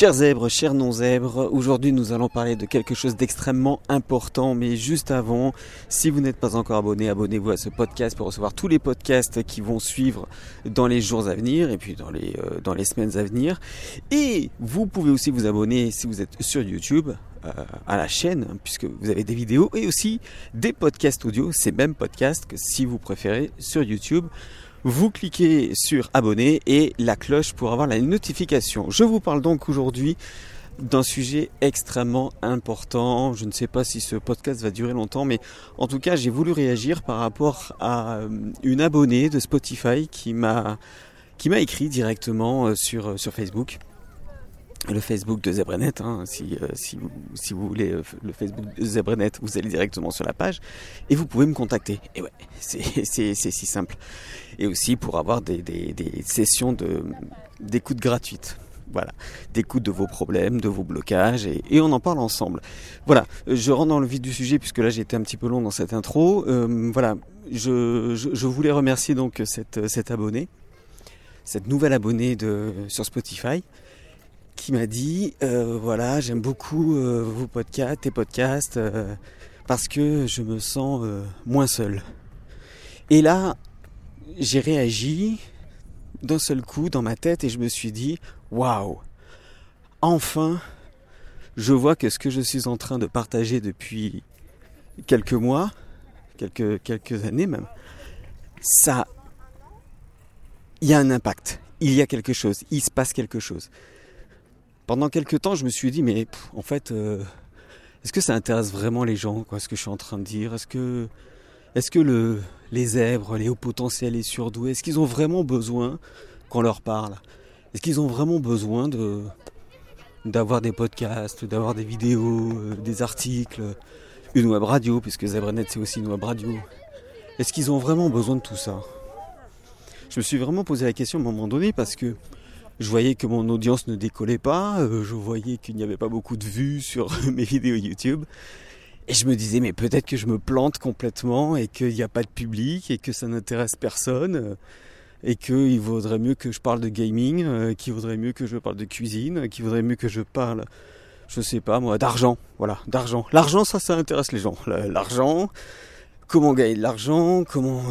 Chers zèbres, chers non-zèbres, aujourd'hui nous allons parler de quelque chose d'extrêmement important, mais juste avant, si vous n'êtes pas encore abonné, abonnez-vous à ce podcast pour recevoir tous les podcasts qui vont suivre dans les jours à venir et puis dans les, euh, semaines à venir. Et vous pouvez aussi vous abonner si vous êtes sur YouTube euh, à la chaîne, puisque vous avez des vidéos et aussi des podcasts audio, ces mêmes podcasts que si vous préférez sur YouTube vous cliquez sur abonner et la cloche pour avoir la notification. Je vous parle donc aujourd'hui d'un sujet extrêmement important. Je ne sais pas si ce podcast va durer longtemps, mais en tout cas, j'ai voulu réagir par rapport à euh, une abonnée de Spotify qui m'a qui m'a écrit directement euh, sur euh, sur Facebook le Facebook de Zebrenet. Hein, si, euh, si, vous, voulez euh, le Facebook de Zebrenet, vous allez directement sur la page et vous pouvez me contacter. Et ouais, c'est si simple. Et aussi pour avoir des, sessions d'écoute gratuite. Voilà, d'écoute de vos problèmes, de vos blocages, et, on en parle ensemble. Voilà, je rentre dans le vif du sujet puisque là j'ai été un petit peu long dans cette intro. Euh, voilà, je, voulais remercier donc cette, cette abonnée, cette nouvelle abonnée de, sur Spotify qui m'a dit euh, voilà j'aime beaucoup euh, vos podcasts tes podcasts euh, parce que je me sens moins seul. Et là j'ai réagi d'un seul coup dans ma tête et je me suis dit waouh enfin je vois que ce que je suis en train de partager depuis quelques mois quelques quelques années même ça il y a un impact. Il y a quelque chose. Il se passe quelque chose pendant quelques temps, je me suis dit, mais en fait, euh, est-ce que ça intéresse vraiment les gens, quoi, ce que je suis en train de dire? Est-ce que, est-ce que le, les zèbres, les hauts potentiels, les surdoués, est-ce qu'ils ont vraiment besoin qu'on leur parle? Est-ce qu'ils ont vraiment besoin d'avoir des podcasts, d'avoir des vidéos, euh, des articles, une web radio, puisque Zebrenet c'est aussi une web radio? Est-ce qu'ils ont vraiment besoin de tout ça? Je me suis vraiment posé la question à un moment donné parce que je voyais que mon audience ne décollait pas, euh, je voyais qu'il n'y avait pas beaucoup de vues sur mes vidéos YouTube. Et je me disais, mais peut-être que je me plante complètement et qu'il n'y a pas de public et que ça n'intéresse personne. Euh, et qu'il vaudrait mieux que je parle de gaming, euh, qu'il vaudrait mieux que je parle de cuisine, qu'il vaudrait mieux que je parle, je sais pas moi, d'argent. Voilà, d'argent. L'argent, ça, ça intéresse les gens. L'argent, comment gagner de l'argent, comment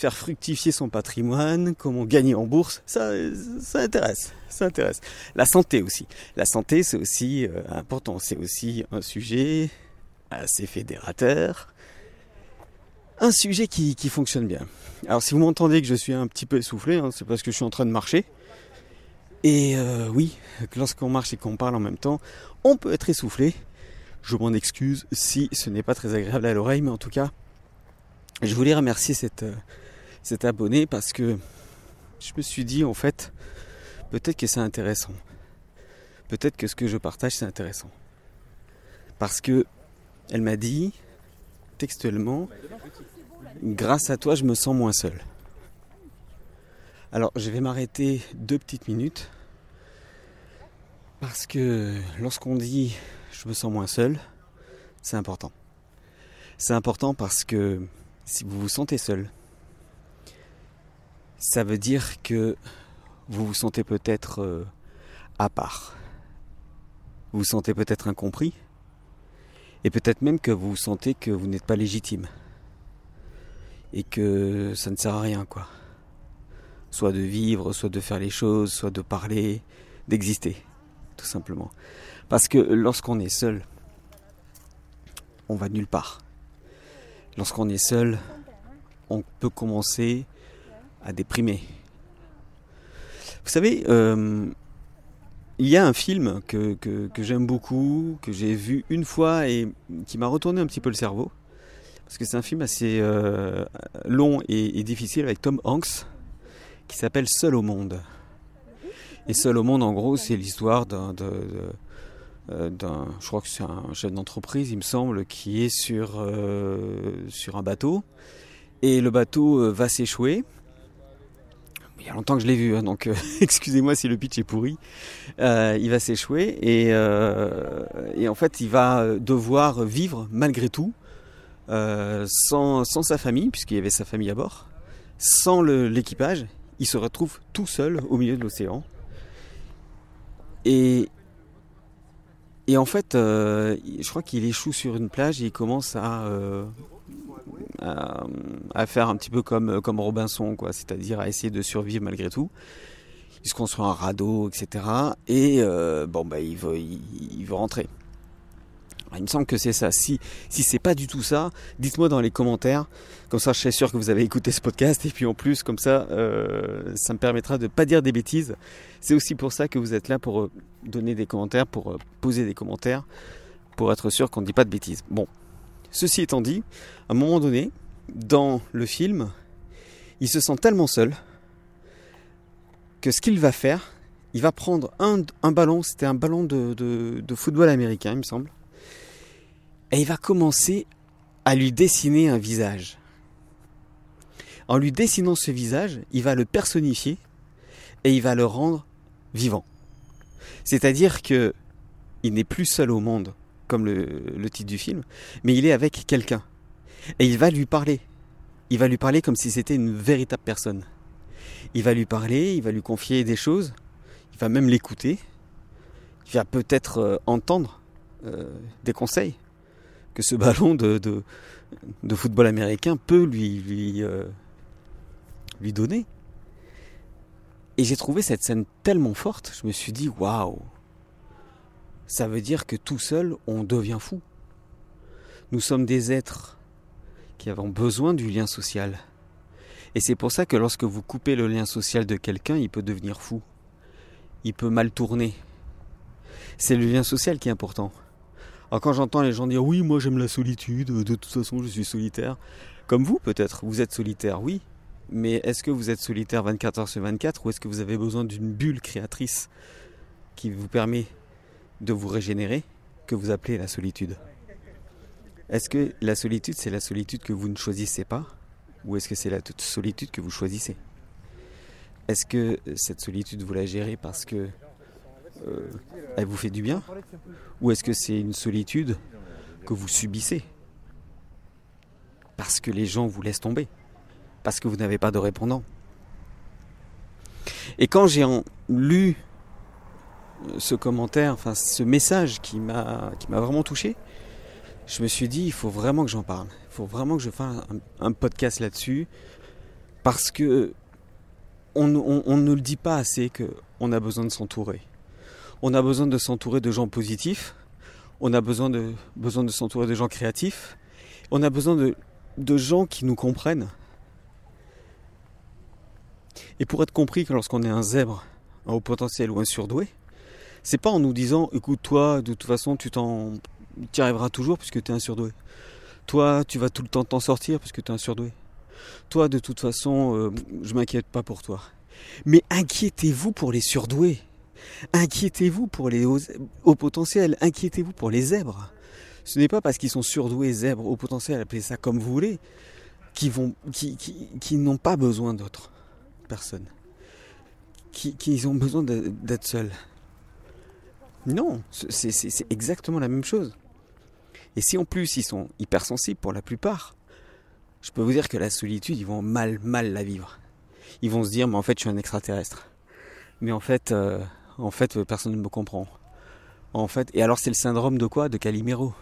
faire fructifier son patrimoine, comment gagner en bourse, ça, ça intéresse, ça intéresse. La santé aussi. La santé, c'est aussi euh, important. C'est aussi un sujet assez fédérateur. Un sujet qui, qui fonctionne bien. Alors si vous m'entendez que je suis un petit peu essoufflé, hein, c'est parce que je suis en train de marcher. Et euh, oui, lorsqu'on marche et qu'on parle en même temps, on peut être essoufflé. Je m'en excuse si ce n'est pas très agréable à l'oreille, mais en tout cas, je voulais remercier cette, cet abonné parce que je me suis dit en fait peut-être que c'est intéressant. Peut-être que ce que je partage c'est intéressant. Parce que elle m'a dit textuellement grâce à toi je me sens moins seul. Alors je vais m'arrêter deux petites minutes parce que lorsqu'on dit je me sens moins seul, c'est important. C'est important parce que si vous vous sentez seul, ça veut dire que vous vous sentez peut-être euh, à part. Vous vous sentez peut-être incompris. Et peut-être même que vous sentez que vous n'êtes pas légitime. Et que ça ne sert à rien, quoi. Soit de vivre, soit de faire les choses, soit de parler, d'exister, tout simplement. Parce que lorsqu'on est seul, on va nulle part. Lorsqu'on est seul, on peut commencer à déprimer. Vous savez, euh, il y a un film que, que, j'aime beaucoup, que j'ai vu une fois et qui m'a retourné un petit peu le cerveau. Parce que c'est un film assez euh, long et, difficile avec Tom Hanks qui s'appelle Seul au monde. Et Seul au monde, en gros, c'est l'histoire d'un, euh, je crois que c'est un chef d'entreprise, il me semble, qui est sur, sur un bateau. Et le bateau va s'échouer il y a longtemps que je l'ai vu, hein, donc euh, excusez-moi si le pitch est pourri. Euh, il va s'échouer et, euh, et, en fait il va devoir vivre malgré tout sans, sa famille, puisqu'il y avait sa famille à bord, sans l'équipage. il se retrouve tout seul au milieu de l'océan. Et, et en fait, je crois qu'il échoue sur une plage et il commence à, à, à, faire un petit peu comme, comme Robinson, quoi, c'est-à-dire à essayer de survivre malgré tout. Il se construit un radeau, etc. Et euh, bon, bah, il veut, il, il rentrer. Il me semble que c'est ça. Si, si c'est pas du tout ça, dites-moi dans les commentaires. Comme ça, je suis sûr que vous avez écouté ce podcast. Et puis en plus, comme ça, euh, ça me permettra de pas dire des bêtises. C'est aussi pour ça que vous êtes là pour euh, donner des commentaires, pour euh, poser des commentaires, pour être sûr qu'on ne dit pas de bêtises. Bon, ceci étant dit, à un moment donné, dans le film, il se sent tellement seul que ce qu'il va faire, il va prendre un, ballon, c'était un ballon de football américain, il me semble et il va commencer à lui dessiner un visage. En lui dessinant ce visage, il va le personnifier et il va le rendre vivant. C'est-à-dire que il n'est plus seul au monde, comme le, titre du film, mais il est avec quelqu'un. Et il va lui parler. Il va lui parler comme si c'était une véritable personne. Il va lui parler, il va lui confier des choses, il va même l'écouter, il va peut-être euh, entendre euh, des conseils que ce ballon de, football américain peut lui, lui, euh, lui donner. Et j'ai trouvé cette scène tellement forte, je me suis dit waouh, ça veut dire que tout seul on devient fou. Nous sommes des êtres qui avons besoin du lien social. Et c'est pour ça que lorsque vous coupez le lien social de quelqu'un, il peut devenir fou. Il peut mal tourner. C'est le lien social qui est important. Alors quand j'entends les gens dire oui, moi j'aime la solitude, de toute façon je suis solitaire, comme vous peut-être, vous êtes solitaire, oui, mais est-ce que vous êtes solitaire 24 heures sur 24 ou est-ce que vous avez besoin d'une bulle créatrice qui vous permet de vous régénérer, que vous appelez la solitude Est-ce que la solitude c'est la solitude que vous ne choisissez pas ou est-ce que c'est la solitude que vous choisissez? Est-ce que cette solitude vous la gérez parce que euh, vous fait du bien Ou est-ce que c'est une solitude que vous subissez Parce que les gens vous laissent tomber. Parce que vous n'avez pas de répondant? Et quand j'ai lu ce commentaire, enfin ce message qui m'a vraiment touché, je me suis dit il faut vraiment que j'en parle. Il faut vraiment que je fasse un, podcast là-dessus parce que on, on, on, ne le dit pas assez que on a besoin de s'entourer on a besoin de s'entourer de gens positifs, on a besoin de, besoin de s'entourer de gens créatifs, on a besoin de, de gens qui nous comprennent. Et pour être compris que lorsqu'on est un zèbre, un haut potentiel ou un surdoué, c'est pas en nous disant écoute toi de toute façon tu t'en arriveras toujours puisque tu es un surdoué. Toi tu vas tout le temps t'en sortir puisque tu es un surdoué. Toi de toute façon euh, je m'inquiète pas pour toi. Mais inquiétez-vous pour les surdoués. Inquiétez-vous pour les hauts, hauts potentiels, inquiétez-vous pour les zèbres. Ce n'est pas parce qu'ils sont surdoués, zèbres, au potentiel, appelez ça comme vous voulez, qui, vont, qui, qui n'ont pas besoin d'autres personnes. Qui, qui ont besoin d'être seuls. Non, c'est exactement la même chose. Et si en plus ils sont hypersensibles pour la plupart, je peux vous dire que la solitude, ils vont mal, mal la vivre. Ils vont se dire, mais en fait, je suis un extraterrestre. Mais en fait, euh, en fait, personne ne me comprend. En fait, et alors c'est le syndrome de quoi? De Calimero.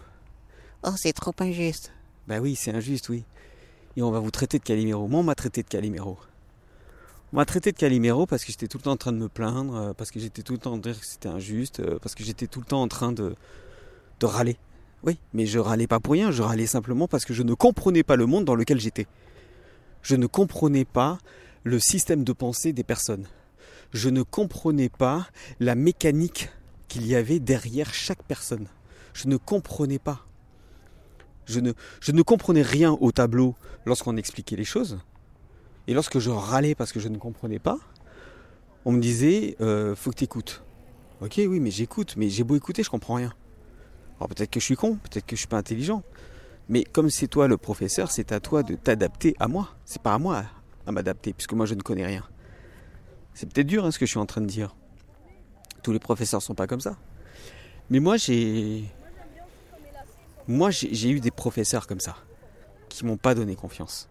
Oh, c'est trop injuste. Ben oui, c'est injuste, oui. Et on va vous traiter de Calimero. Moi, on m'a traité de Calimero. On m'a traité de Calimero parce que j'étais tout le temps en train de me plaindre, euh, parce que j'étais tout le temps en train de dire que c'était injuste, euh, parce que j'étais tout le temps en train de, râler. Oui, mais je râlais pas pour rien, je râlais simplement parce que je ne comprenais pas le monde dans lequel j'étais. Je ne comprenais pas le système de pensée des personnes je ne comprenais pas la mécanique qu'il y avait derrière chaque personne. Je ne comprenais pas. Je ne comprenais rien au tableau lorsqu'on expliquait les choses. Et lorsque je râlais parce que je ne comprenais pas, on me disait euh, faut que tu écoutes. Ok, oui, mais j'écoute, mais j'ai beau écouter, je comprends rien. Alors peut-être que je suis con, peut-être que je suis pas intelligent. Mais comme c'est toi le professeur, c'est à toi de t'adapter à moi. C'est pas à moi à m'adapter, puisque moi je ne connais rien. C'est peut-être dur hein, ce que je suis en train de dire. Tous les professeurs sont pas comme ça. Mais moi j'ai moi j'ai eu des professeurs comme ça qui m'ont pas donné confiance.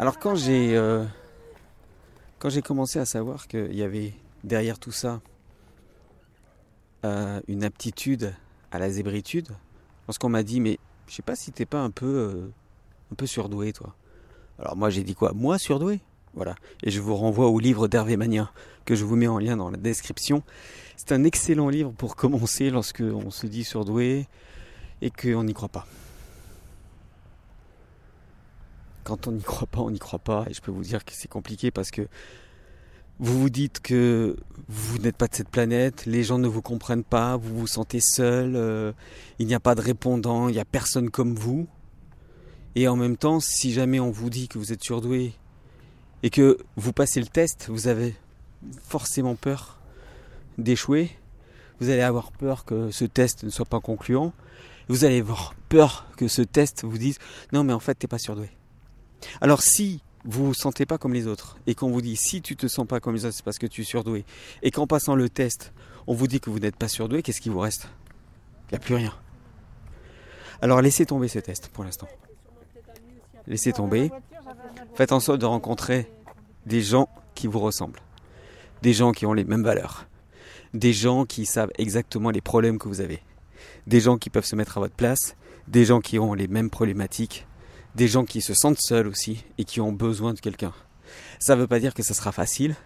Alors quand j'ai euh, quand j'ai commencé à savoir qu'il y avait derrière tout ça euh, une aptitude à la zébritude, lorsqu'on m'a dit mais je sais pas si t'es pas un peu euh, un peu surdoué toi. Alors moi j'ai dit quoi? Moi surdoué? Voilà. Et je vous renvoie au livre d'Hervé Magnin que je vous mets en lien dans la description. C'est un excellent livre pour commencer lorsque on se dit surdoué et qu'on n'y croit pas. Quand on n'y croit pas, on n'y croit pas. Et je peux vous dire que c'est compliqué parce que vous vous dites que vous n'êtes pas de cette planète, les gens ne vous comprennent pas, vous vous sentez seul, euh, il n'y a pas de répondant, il n'y a personne comme vous. Et en même temps, si jamais on vous dit que vous êtes surdoué et que vous passez le test, vous avez forcément peur d'échouer. Vous allez avoir peur que ce test ne soit pas concluant. Vous allez avoir peur que ce test vous dise non mais en fait t'es pas surdoué. Alors si vous vous sentez pas comme les autres et qu'on vous dit si tu te sens pas comme les autres c'est parce que tu es surdoué et qu'en passant le test on vous dit que vous n'êtes pas surdoué qu'est-ce qui vous reste? Il n'y a plus rien. Alors laissez tomber ce test pour l'instant. Laissez tomber. Faites en sorte de rencontrer des gens qui vous ressemblent. Des gens qui ont les mêmes valeurs. Des gens qui savent exactement les problèmes que vous avez. Des gens qui peuvent se mettre à votre place. Des gens qui ont les mêmes problématiques des gens qui se sentent seuls aussi et qui ont besoin de quelqu'un. Ça ne veut pas dire que ça sera facile.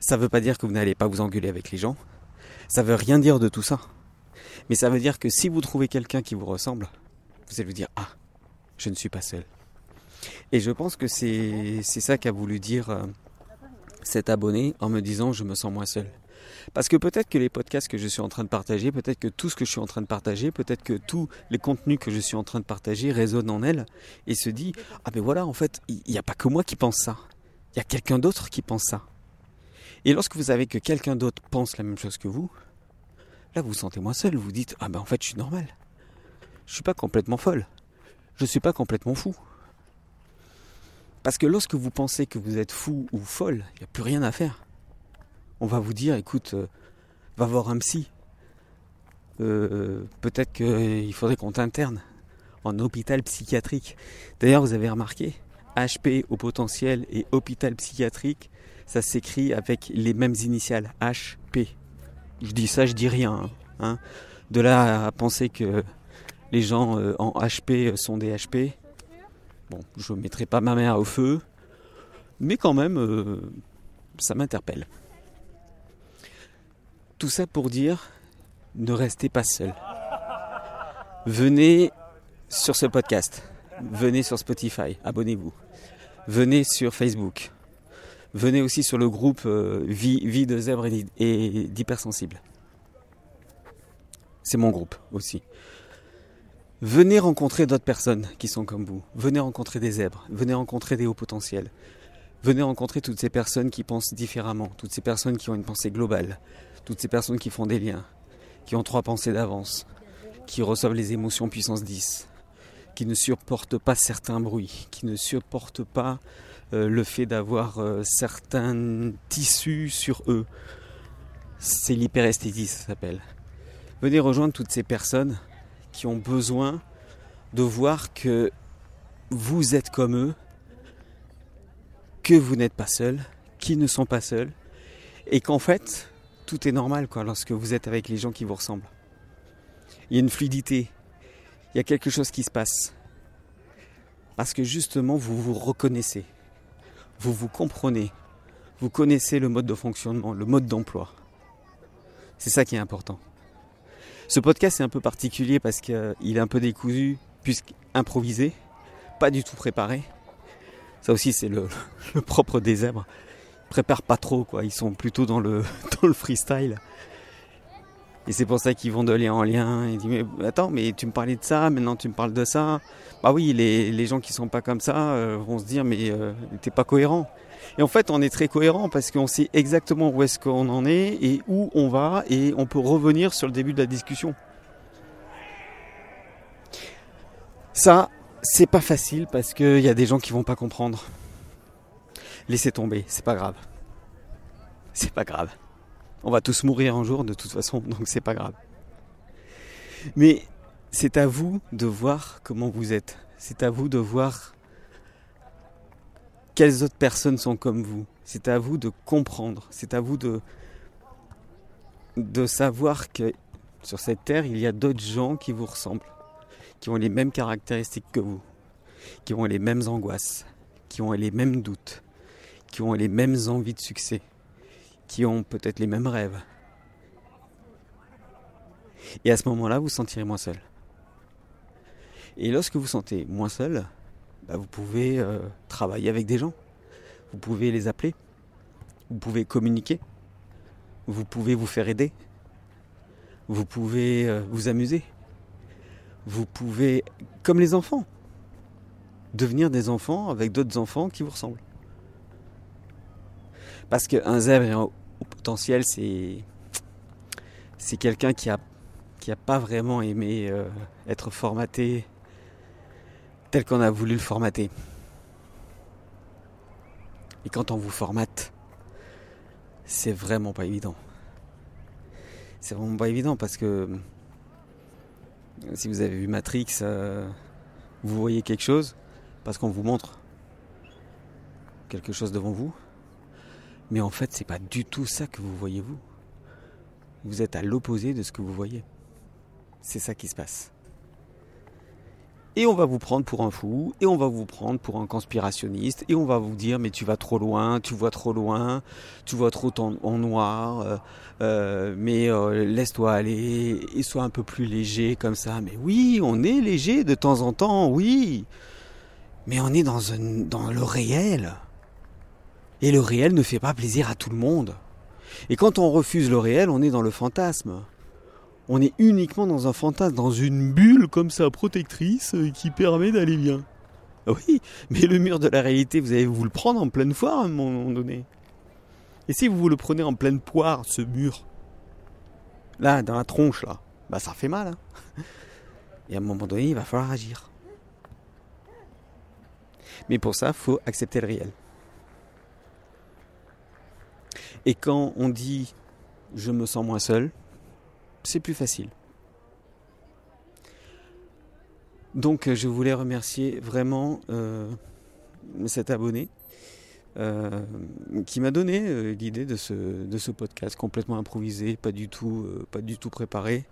Ça ne veut pas dire que vous n'allez pas vous engueuler avec les gens. Ça veut rien dire de tout ça. Mais ça veut dire que si vous trouvez quelqu'un qui vous ressemble, vous allez vous dire Ah, je ne suis pas seul. Et je pense que c'est ça qu'a voulu dire euh, cet abonné en me disant Je me sens moins seul. Parce que peut-être que les podcasts que je suis en train de partager, peut-être que tout ce que je suis en train de partager, peut-être que tous les contenus que je suis en train de partager résonnent en elle et se dit Ah ben voilà, en fait, il n'y a pas que moi qui pense ça. Il y a quelqu'un d'autre qui pense ça. Et lorsque vous savez que quelqu'un d'autre pense la même chose que vous, là vous vous sentez moins seul. Vous dites Ah ben en fait, je suis normal. Je suis pas complètement folle. Je ne suis pas complètement fou. Parce que lorsque vous pensez que vous êtes fou ou folle, il n'y a plus rien à faire on va vous dire, écoute, euh, va voir un psy. Euh, peut-être qu'il faudrait qu'on t'interne en hôpital psychiatrique. D'ailleurs, vous avez remarqué, HP au potentiel et hôpital psychiatrique, ça s'écrit avec les mêmes initiales, HP. Je dis ça, je dis rien. Hein, hein. De là à penser que les gens euh, en HP sont des HP. Bon, je ne mettrai pas ma mère au feu, mais quand même, ça m'interpelle. Tout ça pour dire, ne restez pas seul. Venez sur ce podcast. Venez sur Spotify. Abonnez-vous. Venez sur Facebook. Venez aussi sur le groupe euh, vie, de zèbres et d'hypersensibles. C'est mon groupe aussi. Venez rencontrer d'autres personnes qui sont comme vous. Venez rencontrer des zèbres. Venez rencontrer des hauts potentiels. Venez rencontrer toutes ces personnes qui pensent différemment. Toutes ces personnes qui ont une pensée globale toutes ces personnes qui font des liens, qui ont trois pensées d'avance, qui reçoivent les émotions puissance 10, qui ne supportent pas certains bruits, qui ne supportent pas euh, le fait d'avoir euh, certains tissus sur eux. C'est l'hyperesthésie, ça s'appelle. Venez rejoindre toutes ces personnes qui ont besoin de voir que vous êtes comme eux, que vous n'êtes pas seuls, qu'ils ne sont pas seuls, et qu'en fait, tout est normal quoi, lorsque vous êtes avec les gens qui vous ressemblent. Il y a une fluidité, il y a quelque chose qui se passe. Parce que justement, vous vous reconnaissez, vous vous comprenez, vous connaissez le mode de fonctionnement, le mode d'emploi. C'est ça qui est important. Ce podcast est un peu particulier parce qu'il est un peu décousu, puisqu'improvisé, pas du tout préparé. Ça aussi, c'est le, propre des préparent pas trop, quoi. Ils sont plutôt dans le, dans le freestyle. Et c'est pour ça qu'ils vont de lien en lien. Ils disent, mais attends, mais tu me parlais de ça, maintenant tu me parles de ça. Bah oui, les, les gens qui sont pas comme ça euh, vont se dire, mais euh, t'es pas cohérent. Et en fait, on est très cohérent parce qu'on sait exactement où est-ce qu'on en est et où on va et on peut revenir sur le début de la discussion. Ça, c'est pas facile parce qu'il y a des gens qui vont pas comprendre laissez tomber, c'est pas grave. C'est pas grave. On va tous mourir un jour de toute façon, donc c'est pas grave. Mais c'est à vous de voir comment vous êtes. C'est à vous de voir quelles autres personnes sont comme vous. C'est à vous de comprendre. C'est à vous de, de savoir que Sur cette terre, il y a d'autres gens qui vous ressemblent, qui ont les mêmes caractéristiques que vous, qui ont les mêmes angoisses, qui ont les mêmes doutes, qui ont les mêmes envies de succès, qui ont peut-être les mêmes rêves. Et à ce moment-là, vous sentirez moins seul. Et lorsque vous sentez moins seul, bah, vous pouvez euh, travailler avec des gens. Vous pouvez les appeler. Vous pouvez communiquer. Vous pouvez vous faire aider. Vous pouvez euh, vous amuser. Vous pouvez, comme les enfants, devenir des enfants avec d'autres enfants qui vous ressemblent. Parce qu'un zèbre au potentiel, c'est c'est quelqu'un qui a qui a pas vraiment aimé euh, être formaté tel qu'on a voulu le formater. Et quand on vous formate, c'est vraiment pas évident. C'est vraiment pas évident parce que si vous avez vu Matrix, euh, vous voyez quelque chose parce qu'on vous montre quelque chose devant vous. Mais en fait, c'est pas du tout ça que vous voyez vous. Vous êtes à l'opposé de ce que vous voyez. C'est ça qui se passe et on va vous prendre pour un fou, et on va vous prendre pour un conspirationniste, et on va vous dire mais tu vas trop loin, tu vois trop loin, tu vois trop en, noir, euh, euh, mais euh, laisse-toi aller, et sois un peu plus léger comme ça. Mais oui, on est léger de temps en temps, oui, mais on est dans le réel. Et le réel ne fait pas plaisir à tout le monde. Et quand on refuse le réel, on est dans le fantasme on est uniquement dans un fantasme, dans une bulle comme ça protectrice euh, qui permet d'aller bien. Ah oui, mais le mur de la réalité, vous allez vous le prendre en pleine foire à un moment donné. Et si vous vous le prenez en pleine poire, ce mur, là, dans la tronche, là, bah ça fait mal. Hein. Et à un moment donné, il va falloir agir. Mais pour ça, faut accepter le réel. Et quand on dit je me sens moins seul, c'est plus facile. Donc euh, je voulais remercier vraiment euh, cet abonné euh, qui m'a donné l'idée de ce, podcast complètement improvisé, pas du tout, pas du tout préparé.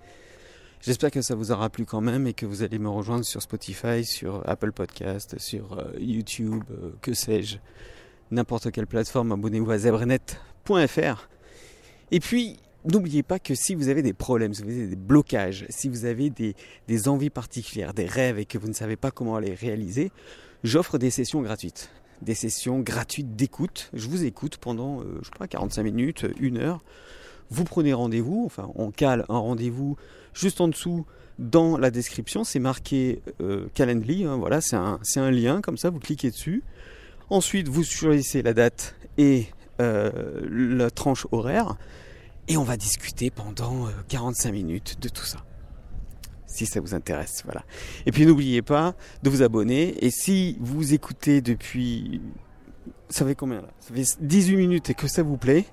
J'espère que ça vous aura plu quand même et que vous allez me rejoindre sur Spotify, sur Apple Podcast, sur YouTube, que sais-je, n'importe quelle plateforme. Abonnez-vous à Et puis, N'oubliez pas que si vous avez des problèmes, si vous avez des blocages, si vous avez des, envies particulières, des rêves et que vous ne savez pas comment les réaliser, j'offre des sessions gratuites. Des sessions gratuites d'écoute. Je vous écoute pendant, euh, je sais pas, 45 minutes, une heure. Vous prenez rendez-vous, enfin on cale un rendez-vous juste en dessous dans la description, c'est marqué euh, Calendly, hein, voilà, c'est un, un, lien, comme ça vous cliquez dessus. Ensuite vous choisissez la date et la tranche horaire et on va discuter pendant 45 euh, minutes de tout ça. Si ça vous intéresse, voilà. Et puis n'oubliez pas de vous abonner. Et si vous écoutez depuis, ça fait combien Ça fait 18 minutes et que ça vous plaît,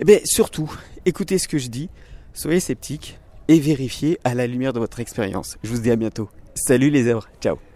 eh bien surtout, écoutez ce que je dis, soyez sceptiques et vérifiez à la lumière de votre expérience. Je vous dis à bientôt. Salut les œuvres, ciao